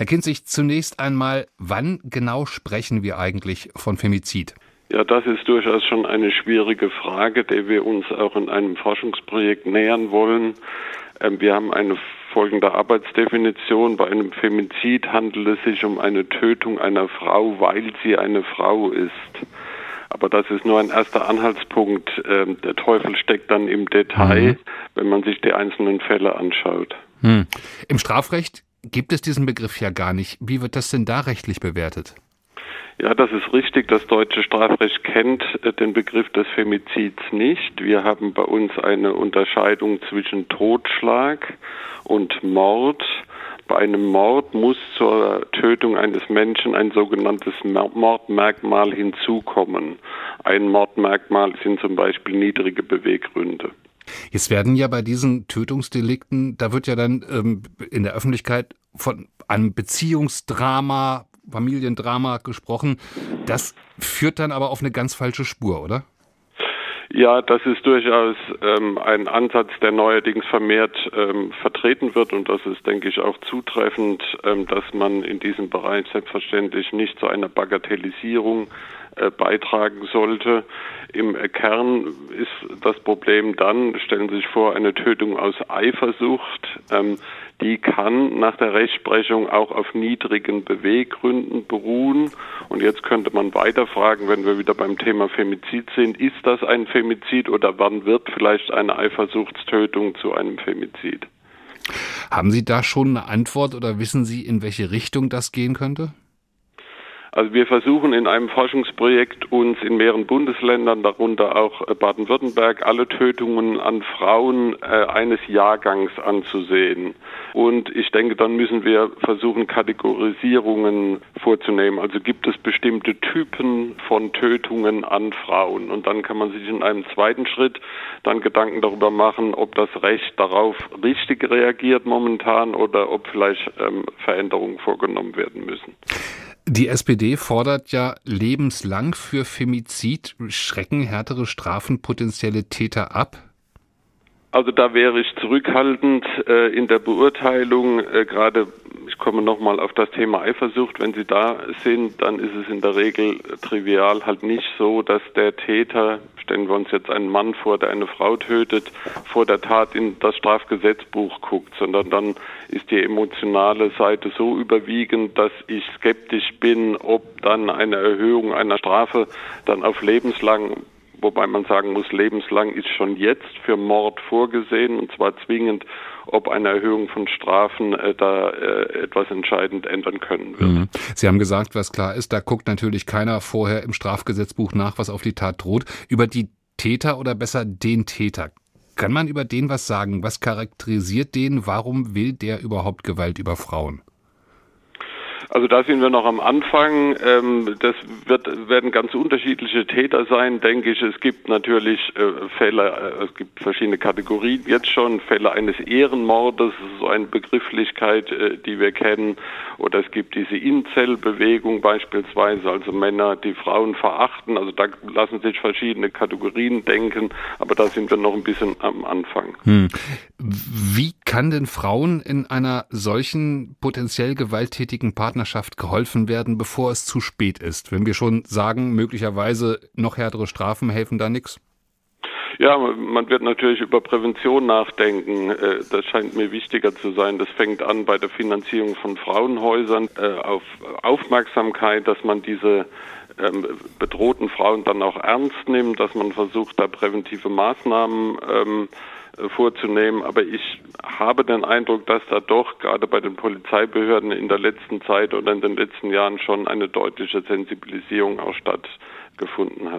Herr Kinzig, zunächst einmal, wann genau sprechen wir eigentlich von Femizid? Ja, das ist durchaus schon eine schwierige Frage, der wir uns auch in einem Forschungsprojekt nähern wollen. Ähm, wir haben eine folgende Arbeitsdefinition. Bei einem Femizid handelt es sich um eine Tötung einer Frau, weil sie eine Frau ist. Aber das ist nur ein erster Anhaltspunkt. Ähm, der Teufel steckt dann im Detail, mhm. wenn man sich die einzelnen Fälle anschaut. Hm. Im Strafrecht gibt es diesen Begriff ja gar nicht. Wie wird das denn da rechtlich bewertet? Ja, das ist richtig. Das deutsche Strafrecht kennt äh, den Begriff des Femizids nicht. Wir haben bei uns eine Unterscheidung zwischen Totschlag und Mord. Bei einem Mord muss zur Tötung eines Menschen ein sogenanntes Mordmerkmal hinzukommen. Ein Mordmerkmal sind zum Beispiel niedrige Beweggründe. Jetzt werden ja bei diesen Tötungsdelikten, da wird ja dann ähm, in der Öffentlichkeit von einem Beziehungsdrama, Familiendrama gesprochen. Das führt dann aber auf eine ganz falsche Spur, oder? Ja, das ist durchaus ähm, ein Ansatz, der neuerdings vermehrt ähm, vertreten wird und das ist, denke ich, auch zutreffend, ähm, dass man in diesem Bereich selbstverständlich nicht zu einer Bagatellisierung beitragen sollte. Im Kern ist das Problem dann, stellen Sie sich vor, eine Tötung aus Eifersucht. Ähm, die kann nach der Rechtsprechung auch auf niedrigen Beweggründen beruhen. Und jetzt könnte man weiter fragen, wenn wir wieder beim Thema Femizid sind, ist das ein Femizid oder wann wird vielleicht eine Eifersuchtstötung zu einem Femizid? Haben Sie da schon eine Antwort oder wissen Sie, in welche Richtung das gehen könnte? Also wir versuchen in einem Forschungsprojekt uns in mehreren Bundesländern, darunter auch äh, Baden-Württemberg, alle Tötungen an Frauen äh, eines Jahrgangs anzusehen. Und ich denke, dann müssen wir versuchen, Kategorisierungen vorzunehmen. Also gibt es bestimmte Typen von Tötungen an Frauen. Und dann kann man sich in einem zweiten Schritt dann Gedanken darüber machen, ob das Recht darauf richtig reagiert momentan oder ob vielleicht ähm, Veränderungen vorgenommen werden müssen. Die SPD fordert ja lebenslang für Femizid. Schrecken härtere Strafen potenzielle Täter ab? Also da wäre ich zurückhaltend äh, in der Beurteilung, äh, gerade komme nochmal auf das Thema Eifersucht. Wenn Sie da sind, dann ist es in der Regel trivial halt nicht so, dass der Täter, stellen wir uns jetzt einen Mann vor, der eine Frau tötet, vor der Tat in das Strafgesetzbuch guckt, sondern dann ist die emotionale Seite so überwiegend, dass ich skeptisch bin, ob dann eine Erhöhung einer Strafe dann auf lebenslang wobei man sagen muss, lebenslang ist schon jetzt für Mord vorgesehen und zwar zwingend, ob eine Erhöhung von Strafen äh, da äh, etwas entscheidend ändern können wird. Mhm. Sie haben gesagt, was klar ist, da guckt natürlich keiner vorher im Strafgesetzbuch nach, was auf die Tat droht. Über die Täter oder besser den Täter. Kann man über den was sagen? Was charakterisiert den? Warum will der überhaupt Gewalt über Frauen? Also da sind wir noch am Anfang. Ähm, das wird, werden ganz unterschiedliche Täter sein, denke ich. Es gibt natürlich äh, Fälle, äh, es gibt verschiedene Kategorien jetzt schon. Fälle eines Ehrenmordes, so eine Begrifflichkeit, äh, die wir kennen. Oder es gibt diese Incel-Bewegung beispielsweise, also Männer, die Frauen verachten. Also da lassen sich verschiedene Kategorien denken, aber da sind wir noch ein bisschen am Anfang. Hm. Wie kann denn Frauen in einer solchen potenziell gewalttätigen Partnerschaft Partnerschaft geholfen werden, bevor es zu spät ist? Wenn wir schon sagen, möglicherweise noch härtere Strafen helfen da nichts? Ja, man wird natürlich über Prävention nachdenken. Äh, das scheint mir wichtiger zu sein. Das fängt an bei der Finanzierung von Frauenhäusern, äh, auf Aufmerksamkeit, dass man diese ähm, bedrohten Frauen dann auch ernst nimmt, dass man versucht, da präventive Maßnahmen ähm, äh, vorzunehmen. Aber ich habe den Eindruck, dass da doch gerade bei den Polizeibehörden in der letzten Zeit oder in den letzten Jahren schon eine deutliche Sensibilisierung auch stattgefunden hat.